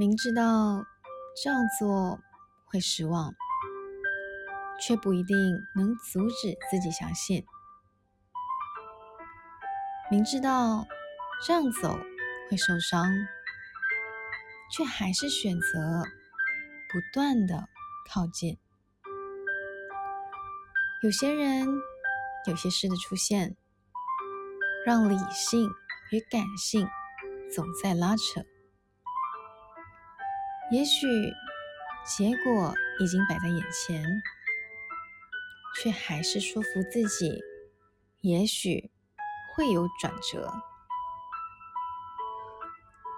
明知道这样做会失望，却不一定能阻止自己相信。明知道这样走会受伤，却还是选择不断的靠近。有些人、有些事的出现，让理性与感性总在拉扯。也许结果已经摆在眼前，却还是说服自己，也许。会有转折，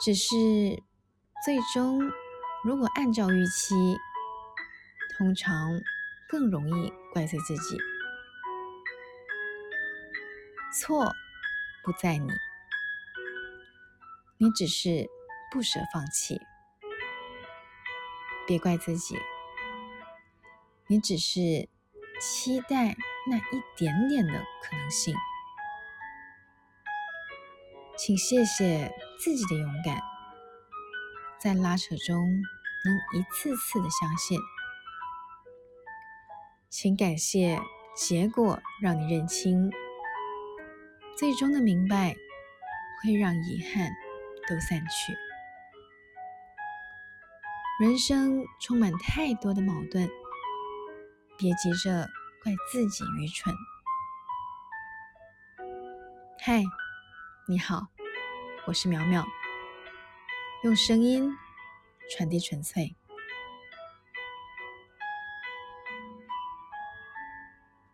只是最终如果按照预期，通常更容易怪罪自己。错不在你，你只是不舍放弃。别怪自己，你只是期待那一点点的可能性。请谢谢自己的勇敢，在拉扯中能一次次的相信。请感谢结果让你认清，最终的明白会让遗憾都散去。人生充满太多的矛盾，别急着怪自己愚蠢。嗨。你好，我是苗苗，用声音传递纯粹。